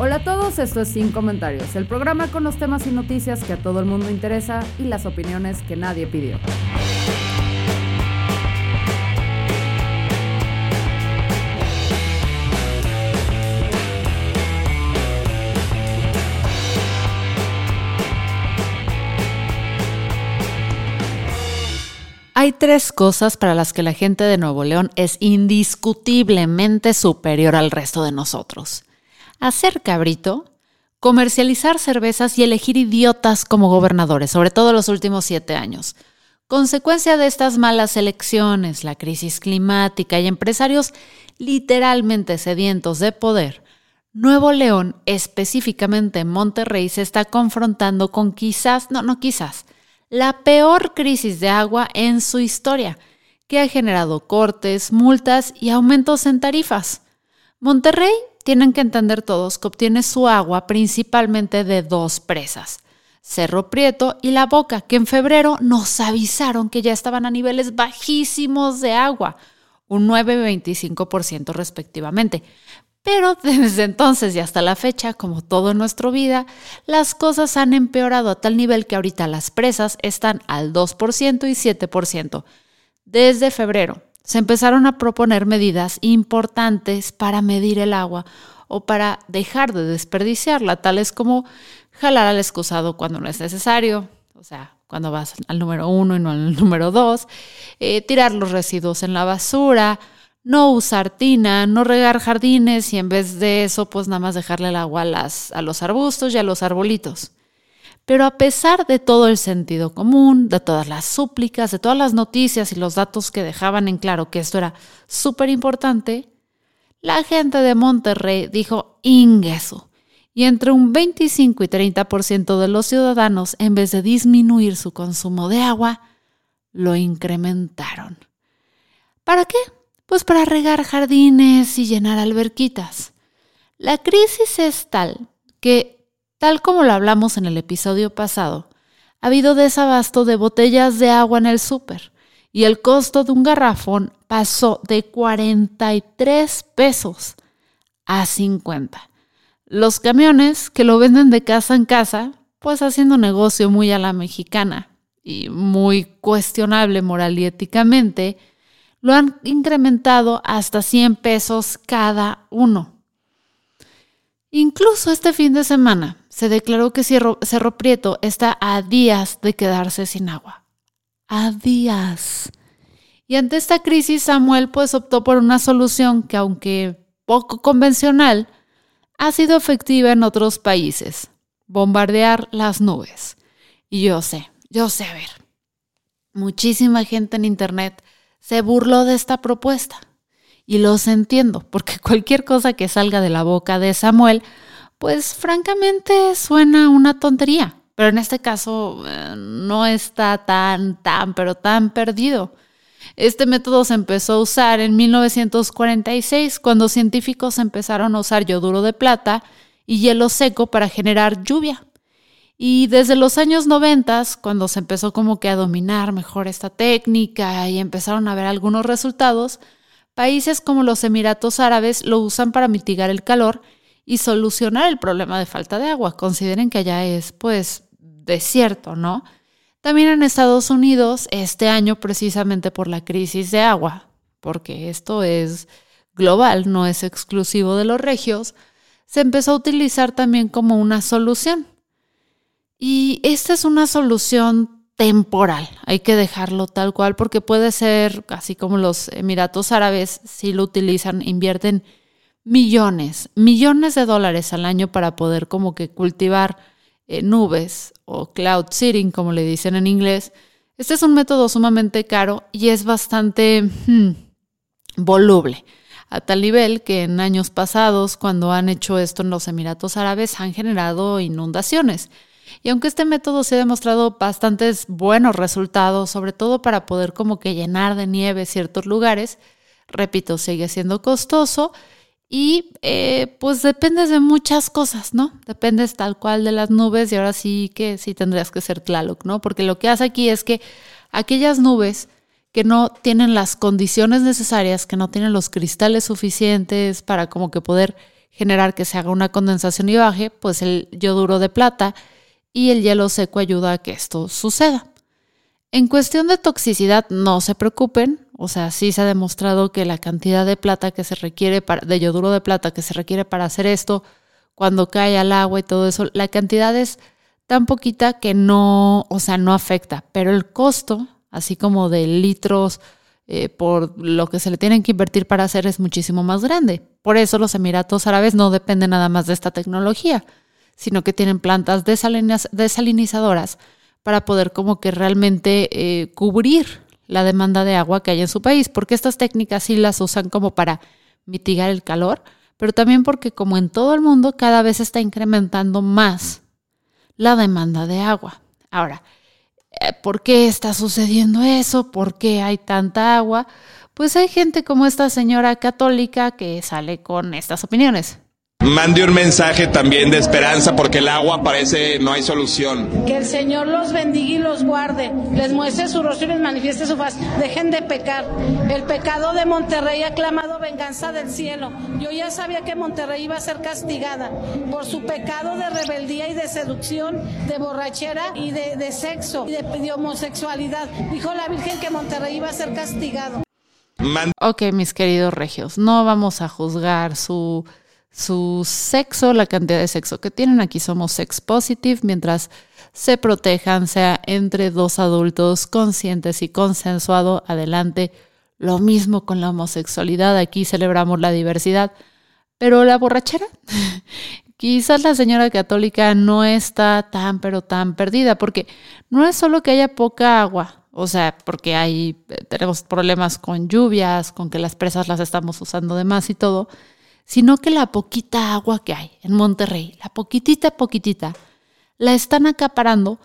Hola a todos, esto es Sin Comentarios, el programa con los temas y noticias que a todo el mundo interesa y las opiniones que nadie pidió. Hay tres cosas para las que la gente de Nuevo León es indiscutiblemente superior al resto de nosotros. Hacer cabrito, comercializar cervezas y elegir idiotas como gobernadores, sobre todo los últimos siete años. Consecuencia de estas malas elecciones, la crisis climática y empresarios literalmente sedientos de poder, Nuevo León, específicamente Monterrey, se está confrontando con quizás, no, no quizás, la peor crisis de agua en su historia, que ha generado cortes, multas y aumentos en tarifas. Monterrey, tienen que entender todos que obtiene su agua principalmente de dos presas, Cerro Prieto y La Boca, que en febrero nos avisaron que ya estaban a niveles bajísimos de agua, un 9 y 25% respectivamente. Pero desde entonces y hasta la fecha, como todo en nuestra vida, las cosas han empeorado a tal nivel que ahorita las presas están al 2% y 7%. Desde febrero se empezaron a proponer medidas importantes para medir el agua o para dejar de desperdiciarla, tales como jalar al excusado cuando no es necesario, o sea, cuando vas al número uno y no al número dos, eh, tirar los residuos en la basura, no usar tina, no regar jardines y en vez de eso, pues nada más dejarle el agua a, las, a los arbustos y a los arbolitos. Pero a pesar de todo el sentido común, de todas las súplicas, de todas las noticias y los datos que dejaban en claro que esto era súper importante, la gente de Monterrey dijo ingreso. Y entre un 25 y 30% de los ciudadanos, en vez de disminuir su consumo de agua, lo incrementaron. ¿Para qué? Pues para regar jardines y llenar alberquitas. La crisis es tal que, tal como lo hablamos en el episodio pasado, ha habido desabasto de botellas de agua en el súper y el costo de un garrafón pasó de 43 pesos a 50. Los camiones que lo venden de casa en casa, pues haciendo negocio muy a la mexicana y muy cuestionable moral y éticamente, lo han incrementado hasta 100 pesos cada uno. Incluso este fin de semana se declaró que Cerro, Prieto está a días de quedarse sin agua. A días. Y ante esta crisis, Samuel pues optó por una solución que, aunque poco convencional, ha sido efectiva en otros países. Bombardear las nubes. Y yo sé, yo sé, a ver, muchísima gente en Internet se burló de esta propuesta. Y los entiendo, porque cualquier cosa que salga de la boca de Samuel, pues francamente suena una tontería. Pero en este caso eh, no está tan, tan, pero tan perdido. Este método se empezó a usar en 1946, cuando científicos empezaron a usar yoduro de plata y hielo seco para generar lluvia. Y desde los años 90, cuando se empezó como que a dominar mejor esta técnica y empezaron a ver algunos resultados, países como los Emiratos Árabes lo usan para mitigar el calor y solucionar el problema de falta de agua. Consideren que allá es pues desierto, ¿no? También en Estados Unidos, este año precisamente por la crisis de agua, porque esto es global, no es exclusivo de los regios, se empezó a utilizar también como una solución. Y esta es una solución temporal, hay que dejarlo tal cual porque puede ser, así como los Emiratos Árabes, si lo utilizan, invierten millones, millones de dólares al año para poder como que cultivar eh, nubes o cloud seeding, como le dicen en inglés. Este es un método sumamente caro y es bastante hmm, voluble, a tal nivel que en años pasados, cuando han hecho esto en los Emiratos Árabes, han generado inundaciones. Y aunque este método se ha demostrado bastantes buenos resultados, sobre todo para poder como que llenar de nieve ciertos lugares, repito, sigue siendo costoso y eh, pues depende de muchas cosas, ¿no? Dependes tal cual de las nubes y ahora sí que sí tendrías que ser Tlaloc, ¿no? Porque lo que hace aquí es que aquellas nubes que no tienen las condiciones necesarias, que no tienen los cristales suficientes para como que poder generar que se haga una condensación y baje, pues el yoduro de plata y el hielo seco ayuda a que esto suceda. En cuestión de toxicidad, no se preocupen, o sea, sí se ha demostrado que la cantidad de plata que se requiere para, de yoduro de plata que se requiere para hacer esto, cuando cae al agua y todo eso, la cantidad es tan poquita que no, o sea, no afecta, pero el costo, así como de litros eh, por lo que se le tienen que invertir para hacer es muchísimo más grande. Por eso los Emiratos Árabes no dependen nada más de esta tecnología, sino que tienen plantas desalinizadoras para poder como que realmente eh, cubrir la demanda de agua que hay en su país, porque estas técnicas sí las usan como para mitigar el calor, pero también porque como en todo el mundo cada vez está incrementando más la demanda de agua. Ahora, eh, ¿por qué está sucediendo eso? ¿Por qué hay tanta agua? Pues hay gente como esta señora católica que sale con estas opiniones. Mande un mensaje también de esperanza porque el agua parece no hay solución. Que el Señor los bendiga y los guarde, les muestre su rostro y les manifieste su faz. Dejen de pecar. El pecado de Monterrey ha clamado venganza del cielo. Yo ya sabía que Monterrey iba a ser castigada por su pecado de rebeldía y de seducción, de borrachera y de, sexo y de, homosexualidad. Dijo la Virgen que Monterrey iba a ser castigado. ok, mis queridos regios, no vamos a juzgar su su sexo, la cantidad de sexo que tienen. Aquí somos sex positive, mientras se protejan, sea entre dos adultos conscientes y consensuado, adelante. Lo mismo con la homosexualidad, aquí celebramos la diversidad. Pero la borrachera, quizás la señora católica no está tan, pero tan perdida, porque no es solo que haya poca agua, o sea, porque hay, tenemos problemas con lluvias, con que las presas las estamos usando de más y todo, sino que la poquita agua que hay en Monterrey, la poquitita, poquitita, la están acaparando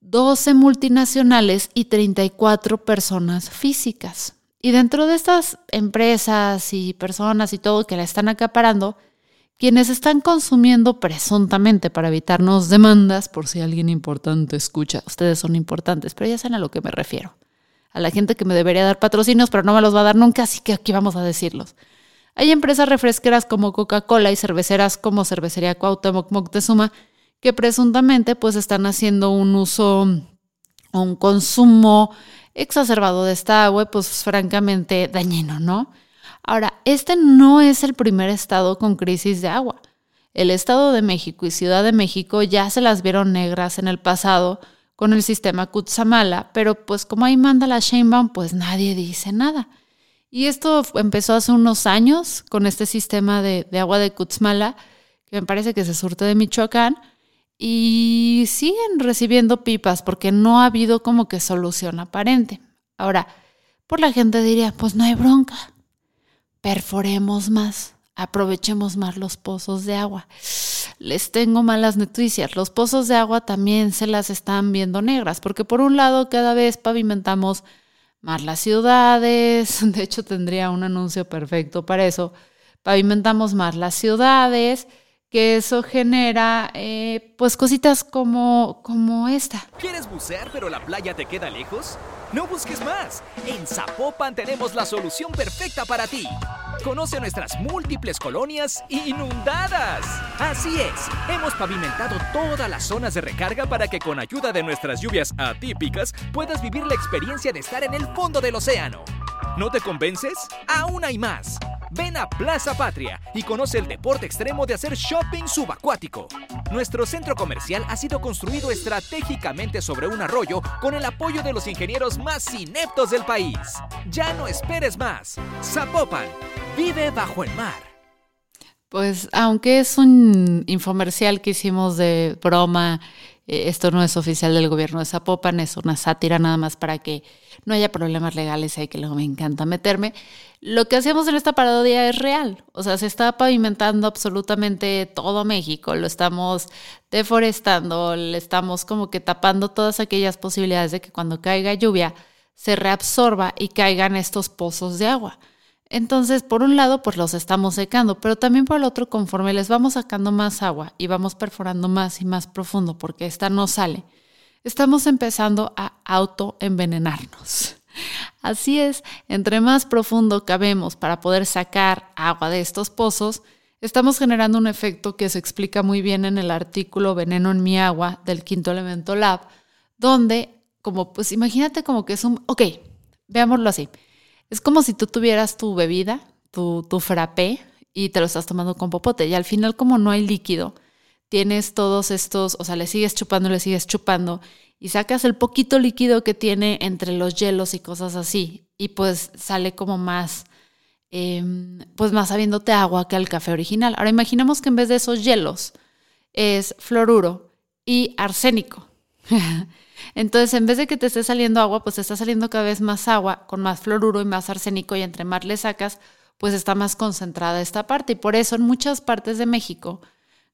12 multinacionales y 34 personas físicas. Y dentro de estas empresas y personas y todo que la están acaparando, quienes están consumiendo presuntamente para evitarnos demandas, por si alguien importante escucha, ustedes son importantes, pero ya saben a lo que me refiero. A la gente que me debería dar patrocinios, pero no me los va a dar nunca, así que aquí vamos a decirlos. Hay empresas refresqueras como Coca-Cola y cerveceras como Cervecería Cuauhtémoc Moctezuma que presuntamente pues están haciendo un uso o un consumo exacerbado de esta agua, pues francamente dañino, ¿no? Ahora, este no es el primer estado con crisis de agua. El Estado de México y Ciudad de México ya se las vieron negras en el pasado con el sistema Kutsamala, pero pues como ahí manda la Sheinbaum, pues nadie dice nada. Y esto empezó hace unos años con este sistema de, agua de Cutzmala, que me parece que se surte de Michoacán, y siguen recibiendo pipas porque no ha habido como que solución aparente. Ahora, por la gente diría, pues no hay bronca, perforemos más, aprovechemos más los pozos de agua. Les tengo malas noticias, los pozos de agua también se las están viendo negras, porque por un lado cada vez pavimentamos más las ciudades, de hecho tendría un anuncio perfecto para eso, pavimentamos más las ciudades, que eso genera eh, pues cositas como, como esta. ¿Quieres bucear pero la playa te queda lejos? No busques más. En Zapopan tenemos la solución perfecta para ti. Conoce nuestras múltiples colonias inundadas. Así es, hemos pavimentado todas las zonas de recarga para que con ayuda de nuestras lluvias atípicas puedas vivir la experiencia de estar en el fondo del océano. ¿No te convences? Aún hay más. Ven a Plaza Patria y conoce el deporte extremo de hacer shopping subacuático. Nuestro centro comercial ha sido construido estratégicamente sobre un arroyo con el apoyo de los ingenieros más ineptos del país. Ya no esperes más. Zapopan, vive bajo el mar. Pues aunque es un infomercial que hicimos de broma eh, esto no es oficial del gobierno de Zapopan, es una sátira nada más para que no haya problemas legales ahí que luego me encanta meterme. Lo que hacemos en esta parodia es real, o sea, se está pavimentando absolutamente todo México, lo estamos deforestando, le estamos como que tapando todas aquellas posibilidades de que cuando caiga lluvia se reabsorba y caigan estos pozos de agua. Entonces, por un lado, pues los estamos secando, pero también por el otro, conforme les vamos sacando más agua y vamos perforando más y más profundo porque esta no sale, estamos empezando a autoenvenenarnos. Así es, entre más profundo cabemos para poder sacar agua de estos pozos, estamos generando un efecto que se explica muy bien en el artículo Veneno en mi agua del Quinto Elemento Lab, donde, como pues imagínate como que es un, ok, veámoslo así es como si tú tuvieras tu bebida, tu, tu frappé, y te lo estás tomando con popote. Y al final, como no hay líquido, tienes todos estos, o sea, le sigues chupando, le sigues chupando, y sacas el poquito líquido que tiene entre los hielos y cosas así. Y pues sale como más, em, pues más sabiéndote agua que el café original. Ahora imaginemos que en vez de esos hielos es fluoruro y arsénico. Entonces, en vez de que te esté saliendo agua, pues te está saliendo cada vez más agua con más fluoruro y más arsénico y entre más le sacas, pues está más concentrada esta parte. Y por eso en muchas partes de México,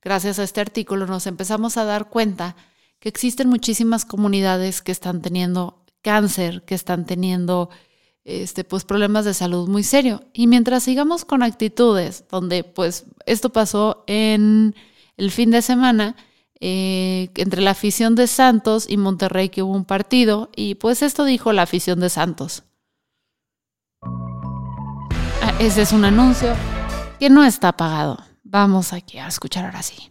gracias a este artículo, nos empezamos a dar cuenta que existen muchísimas comunidades que están teniendo cáncer, que están teniendo este, pues, problemas de salud muy serio. Y mientras sigamos con actitudes donde pues esto pasó en el fin de semana, eh, entre la afición de Santos y Monterrey que hubo un partido y pues esto dijo la afición de Santos. Ah, ese es un anuncio que no está pagado. Vamos aquí a escuchar ahora sí.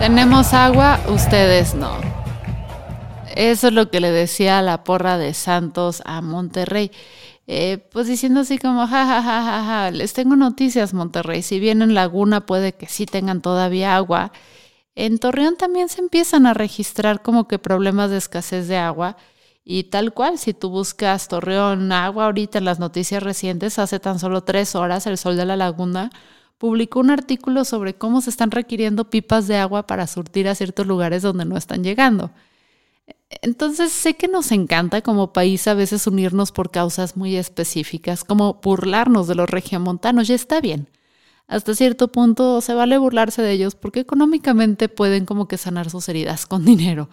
Tenemos agua, ustedes no. Eso es lo que le decía la porra de Santos a Monterrey. Eh, pues diciendo así como, ja, ja, ja, ja, ja, les tengo noticias, Monterrey. Si bien en Laguna puede que sí tengan todavía agua, en Torreón también se empiezan a registrar como que problemas de escasez de agua. Y tal cual, si tú buscas Torreón agua ahorita en las noticias recientes, hace tan solo tres horas, el sol de la laguna publicó un artículo sobre cómo se están requiriendo pipas de agua para surtir a ciertos lugares donde no están llegando. Entonces sé que nos encanta como país a veces unirnos por causas muy específicas, como burlarnos de los regiomontanos, ya está bien. Hasta cierto punto se vale burlarse de ellos porque económicamente pueden como que sanar sus heridas con dinero,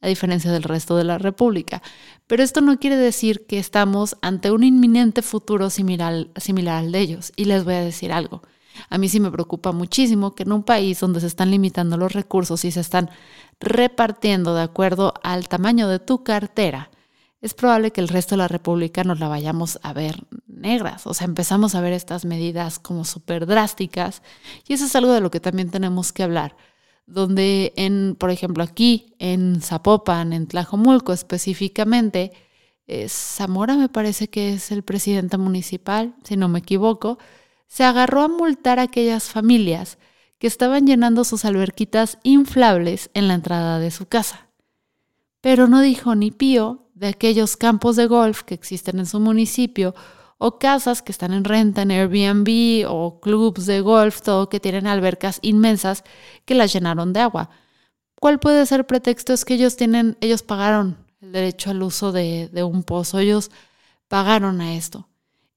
a diferencia del resto de la República. Pero esto no quiere decir que estamos ante un inminente futuro similar, similar al de ellos. Y les voy a decir algo. A mí sí me preocupa muchísimo que en un país donde se están limitando los recursos y se están repartiendo de acuerdo al tamaño de tu cartera, es probable que el resto de la República nos la vayamos a ver negras. O sea, empezamos a ver estas medidas como súper drásticas y eso es algo de lo que también tenemos que hablar. Donde, en, por ejemplo, aquí en Zapopan, en Tlajomulco específicamente, eh, Zamora me parece que es el presidente municipal, si no me equivoco, se agarró a multar a aquellas familias que estaban llenando sus alberquitas inflables en la entrada de su casa. Pero no dijo ni pío de aquellos campos de golf que existen en su municipio o casas que están en renta en Airbnb o clubs de golf, todo que tienen albercas inmensas que las llenaron de agua. ¿Cuál puede ser pretexto? Es que ellos tienen, ellos pagaron el derecho al uso de, de un pozo, ellos pagaron a esto.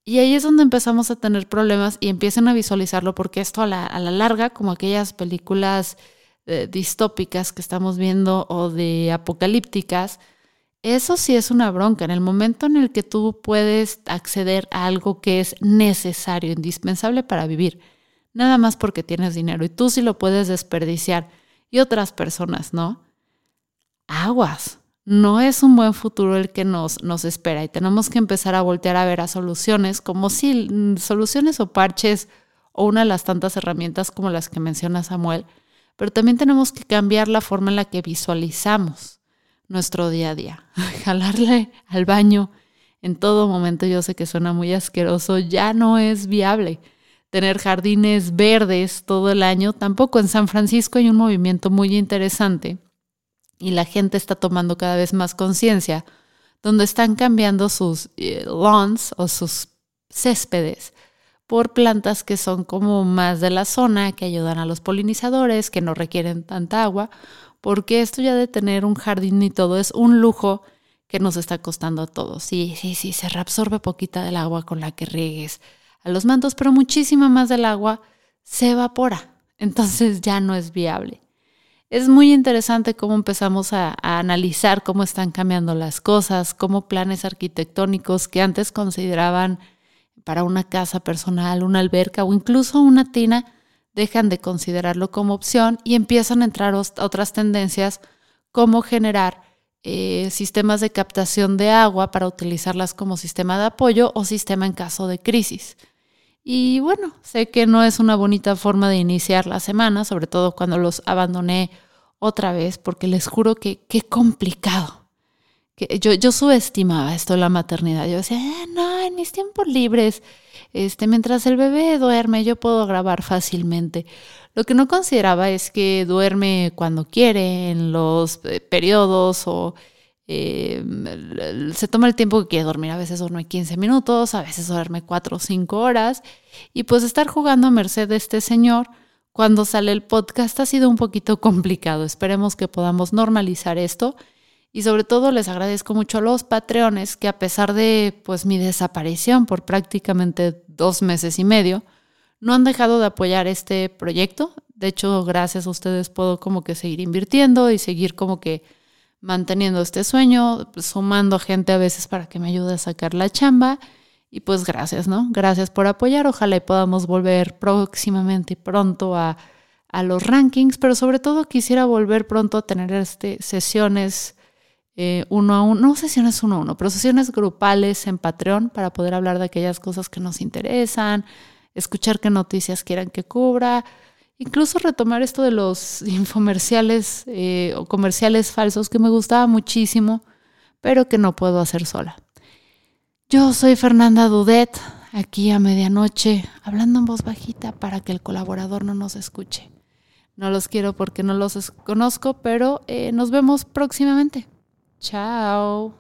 Y ahí es donde empezamos a tener problemas y empiezan a visualizarlo porque esto a la, larga, como aquellas películas eh, distópicas que estamos viendo o de apocalípticas, eso sí es una bronca. En el momento en el que tú puedes acceder a algo que es necesario, indispensable para vivir, nada más porque tienes dinero y tú sí lo puedes desperdiciar y otras personas, ¿no? Aguas no es un buen futuro el que nos, nos espera y tenemos que empezar a voltear a ver a soluciones como si mm, soluciones o parches o una de las tantas herramientas como las que menciona Samuel, pero también tenemos que cambiar la forma en la que visualizamos nuestro día a día. Jalarle al baño en todo momento, yo sé que suena muy asqueroso, ya no es viable. tener jardines verdes todo el año. Tampoco en San Francisco hay un movimiento muy interesante y la gente está tomando cada vez más conciencia, donde están cambiando sus eh, lawns o sus céspedes por plantas que son como más de la zona, que ayudan a los polinizadores, que no requieren tanta agua, porque esto ya de tener un jardín y todo es un lujo que nos está costando a todos. Sí, sí, sí, se reabsorbe poquita del agua con la que riegues a los mantos, pero muchísima más del agua se evapora. Entonces ya no es viable. Es muy interesante cómo empezamos a, analizar cómo están cambiando las cosas, cómo planes arquitectónicos que antes consideraban para una casa personal, una alberca o incluso una tina, dejan de considerarlo como opción y empiezan a entrar otras tendencias como generar eh, sistemas de captación de agua para utilizarlas como sistema de apoyo o sistema en caso de crisis. Y bueno, sé que no es una bonita forma de iniciar la semana, sobre todo cuando los abandoné otra vez, porque les juro que qué complicado. Que yo, yo subestimaba esto de la maternidad. Yo decía, eh, no, en mis tiempos libres, este, mientras el bebé duerme, yo puedo grabar fácilmente. Lo que no consideraba es que duerme cuando quiere, en los eh, periodos o eh, se toma el tiempo que quiere dormir. A veces duerme 15 minutos, a veces duerme 4 o 5 horas. Y pues estar jugando a merced de este señor cuando sale el podcast ha sido un poquito complicado. Esperemos que podamos normalizar esto. Y sobre todo les agradezco mucho a los patreones que a pesar de pues mi desaparición por prácticamente dos meses y medio, no han dejado de apoyar este proyecto. De hecho, gracias a ustedes puedo como que seguir invirtiendo y seguir como que manteniendo este sueño, sumando gente a veces para que me ayude a sacar la chamba. Y pues gracias, ¿no? Gracias por apoyar. Ojalá podamos volver próximamente y pronto a, a, los rankings, pero sobre todo quisiera volver pronto a tener este, sesiones eh, uno a uno, no sesiones uno a uno, pero sesiones grupales en Patreon para poder hablar de aquellas cosas que nos interesan, escuchar qué noticias quieran que cubra, incluso retomar esto de los infomerciales eh, o comerciales falsos que me gustaba muchísimo, pero que no puedo hacer sola. Yo soy Fernanda Dudet, aquí a medianoche, hablando en voz bajita para que el colaborador no nos escuche. No los quiero porque no los conozco, pero eh, nos vemos próximamente. Chao.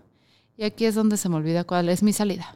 Y aquí es donde se me olvida cuál es mi salida.